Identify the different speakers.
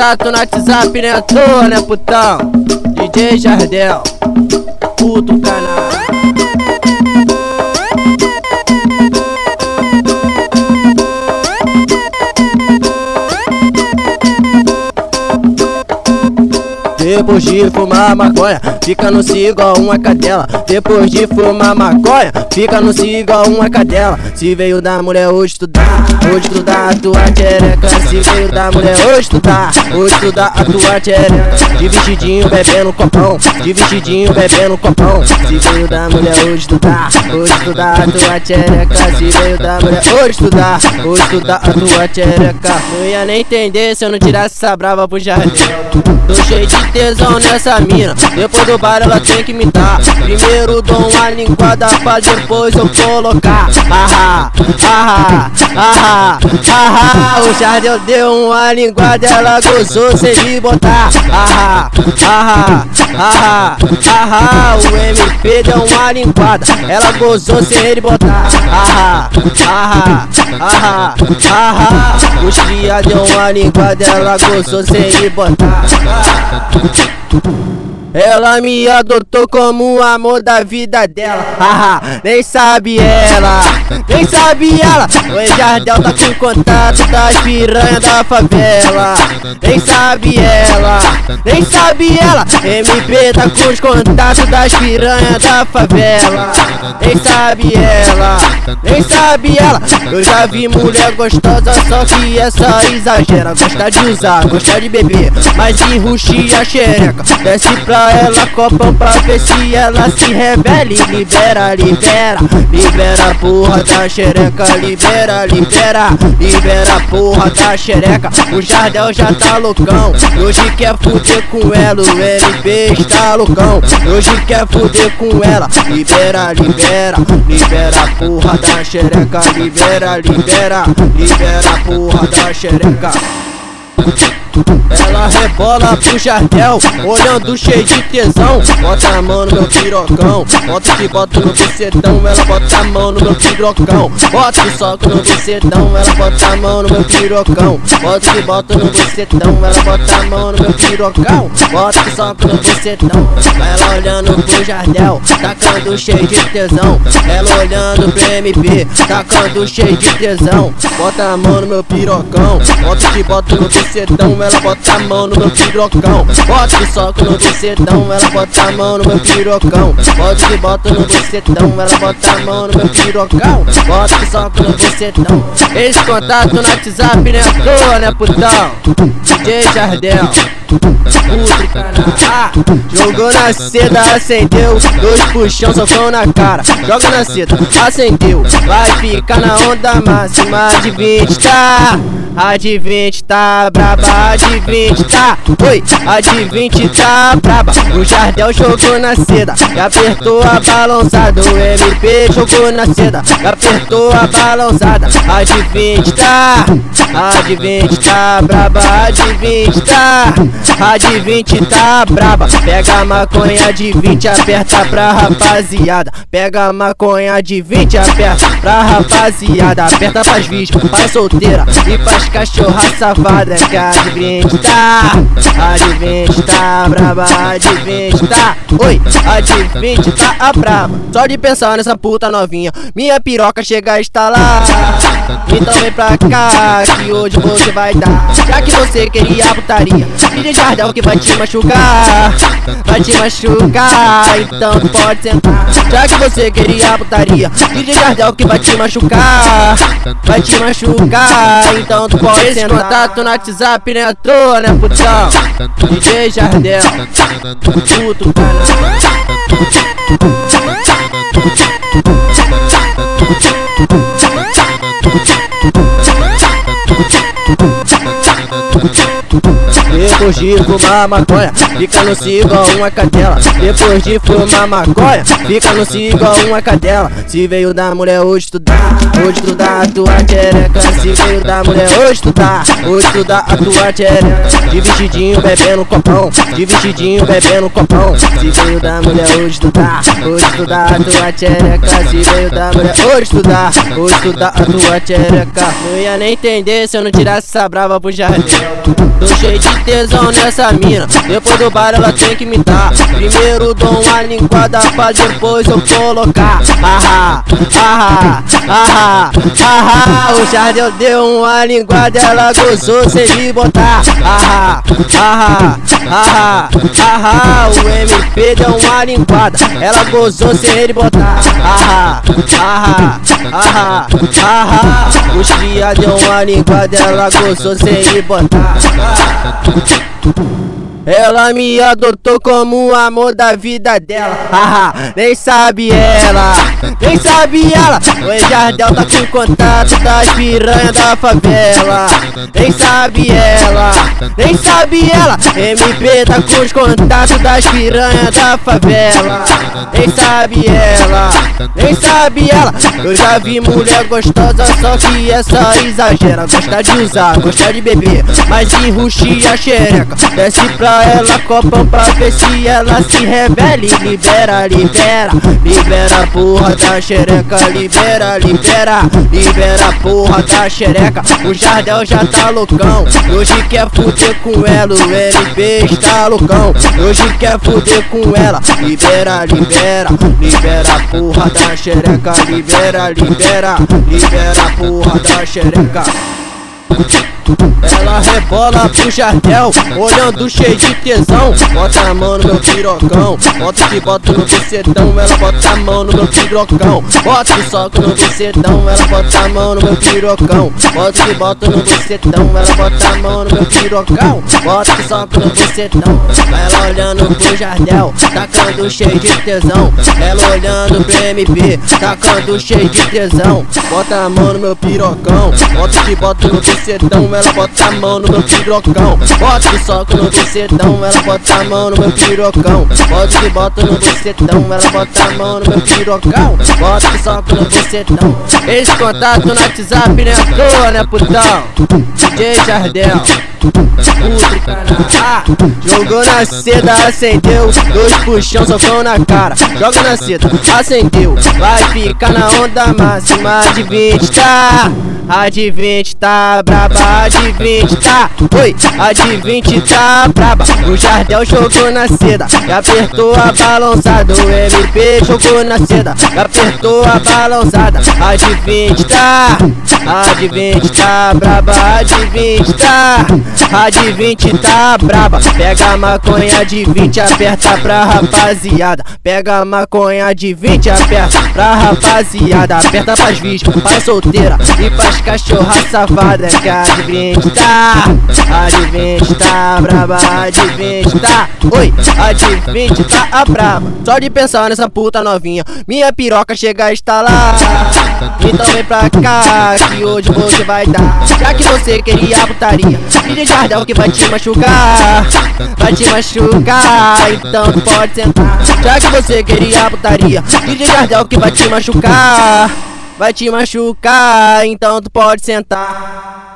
Speaker 1: contato no WhatsApp, né, toa, né, putão? DJ Jardel, puto canal. Depois de fumar maconha, fica no si igual uma cadela. Depois de fumar maconha, fica no si igual uma cadela. Se veio da mulher hoje estudar, hoje estudar a tua xereca. Se veio da mulher hoje estudar, hoje estudar a tua xereca. De vestidinho bebendo copão, de vestidinho bebendo copão. Se veio da mulher hoje estudar, hoje estudar a tua xereca. Se veio da mulher hoje estudar, hoje estudar a tua xereca. Não ia nem entender se eu não tirasse essa brava pro jardim. Tô cheio de tesão nessa mina. Depois do bar ela tem que me dar. Primeiro dou uma linguada pra depois eu colocar. Ahá, ahá, ahá, ahá. O Jardel deu uma linguada, ela gozou sem me botar. Ahá, ahá, ahá, ahá. O MP deu uma linguada, ela gozou sem ele botar. Ahá, ahá, ahá, ahá. Os cria deu uma linguada, ela gozou sem ele botar. Tudo. Ela me adotou como o amor da vida dela. Haha, nem sabe ela, nem sabe ela. O Jardel tá com contato das piranhas da favela. Nem sabe ela, nem sabe ela. MP tá com os contatos das piranhas da favela. Nem sabe ela, nem sabe ela. Eu já vi mulher gostosa, só que essa exagera. Gosta de usar, gosta de beber, mas enruxia a xereca. Desce pra ela copão pra ver se ela se revele. Libera, libera, libera porra da xereca. Libera, libera, libera porra da xereca. O Jardel já tá loucão. Hoje quer fuder com ela. O LB está loucão. Hoje quer fuder com ela. Libera, libera, libera porra da xereca. Libera, libera, libera porra da xereca. Ela rebola pro jardel, olhando cheio de tesão. Bota a mão no meu pirocão, bota que bota no bucetão. Ela bota a mão no meu pirocão, bota que soca no bucetão. Ela bota a mão no meu pirocão, bota que bota no bucetão. Ela bota a mão no meu pirocão, bota que soca no bucetão. Ela olhando pro jardel, tacando cheio de tesão. Ela olhando pro MP, tacando cheio de tesão. Bota a mão no meu pirocão, bota que bota no bucetão. Ela bota a mão no meu pirocão. Bota que soca no bucetão. Ela bota a mão no meu pirocão. Bota que bota no bucetão. Ela bota a mão no meu pirocão. Bota que soca no bucetão. Esse contato no WhatsApp, né? Toa, né, putão? DJ Jardel. Ah, jogou na seda, acendeu. Dois puxão, socão na cara. Joga na seda, acendeu. Vai ficar na onda máxima de 20, tá? A de 20 tá braba, a de 20 tá. Oi, a de 20 tá braba. O Jardel jogou na seda e apertou a balãozada. O MP jogou na seda e apertou a balãozada. A de 20 tá, a de 20 tá braba, a de 20 tá. A de 20 tá braba. Pega a maconha de 20, aperta pra rapaziada. Pega a maconha de 20, aperta pra rapaziada. Aperta pras vítimas, pra solteira e pras cachorra safada. Que a de 20 tá, a de 20 tá braba, a de 20 tá. Oi, a de 20 tá a braba. Só de pensar nessa puta novinha, minha piroca chega a estalar. Então vem pra cá, que hoje você vai dar. Já que você queria a putaria, DJ Jardel que vai te machucar. Vai te machucar, então tu pode sentar. Já que você queria a putaria, DJ Jardel que vai te machucar. Vai te machucar, então tu pode Esse sentar. contato no WhatsApp, né, à toa, né, putão? DJ Jardel, puto canal. Depois de fumar maconha, fica no cio igual uma cadela. Depois de fumar maconha, fica no cio igual uma cadela. Se veio da mulher hoje estudar, hoje estudar a tua xereca. Se veio da mulher hoje estudar, hoje estudar a tua xereca. De vestidinho bebendo copão, de vestidinho bebendo copão. Se veio da mulher hoje estudar, hoje estudar a tua xereca. Se veio da mulher hoje estudar, hoje estudar a tua xereca. Não ia nem entender se eu não tirasse essa brava pro jardim. Tô cheio de tesão nessa mina, depois do bar ela tem que me dar. Primeiro dou uma linguada pra depois eu colocar. Ah, ah, ah, ah, o Jardel deu uma linguada, ela gozou sem me botar. Ah, ah, ah, ah, o MP deu uma linguada, ela gozou sem ele botar. Ah, ah, ah, ah, os cria deu uma linguada, ela gozou sem ele botar. 突破 Ela me adotou como o amor da vida dela. Haha, nem sabe ela, nem sabe ela. O Jardel tá com contato das piranhas da favela. Nem sabe ela, nem sabe ela. MP tá com os contatos das piranhas da favela. Nem sabe ela, nem sabe ela. Eu já vi mulher gostosa, só que essa exagera. Gosta de usar, gosta de beber, mas enruxia a xereca. Desce pra ela copão pra ver se ela se revele Libera, libera, libera porra da xereca Libera, libera, libera porra da xereca. O Jardel já tá loucão. Hoje quer fuder com ela, o LP está loucão. Hoje quer fuder com ela. Libera, libera, libera porra da xereca. Libera, libera, libera porra da xereca ela rebola pro jardel, olhando cheio de tesão. Bota a mão no meu pirocão, bota que bota no bucetão. Ela bota a mão no meu pirocão, bota que soca no bucetão. Ela bota a mão no meu pirocão, bota que bota no bucetão. Ela bota a mão no meu pirocão, bota que soca no bucetão. Ela olhando pro jardel, tacando cheio de tesão. Ela olhando pro MP, tacando cheio de tesão. Bota a mão no meu pirocão, bota que bota no bucetão ela bota a mão no meu pirocão. Bota que soca no bucetão, ela bota a mão no meu pirocão. Bota que bota no bucetão, ela bota a mão no meu pirocão. Bota que soca no bucetão. Esse contato no WhatsApp né, toa, né, putão? DJ Jardel. Ah, jogou na seda, acendeu. Dois puxão, socão na cara. Joga na seda, acendeu. Vai ficar na onda máxima de 20, tá? A de 20 tá braba, a de 20 tá. Oi, a de 20 tá braba. O Jardel jogou na seda e apertou a balançada. O MP jogou na seda e apertou a balançada. A de 20 tá, a de 20 tá braba, a de 20 tá. A de 20 tá braba. Pega a maconha de 20, aperta pra rapaziada. Pega a maconha de 20, aperta pra rapaziada. Aperta pras vítimas, pra solteira e pras cachorra safada que a de 20 a de 20 tá braba, a de 20 tá, oi, a de 20 tá a braba. Só de pensar nessa puta novinha, minha piroca chega a estalar. Então vem pra cá, que hoje você vai dar. Já que você queria a putaria, DJ Jardel que vai te machucar, vai te machucar, então pode sentar. Já que você queria a putaria, DJ Jardel que vai te machucar vai te machucar, então tu pode sentar.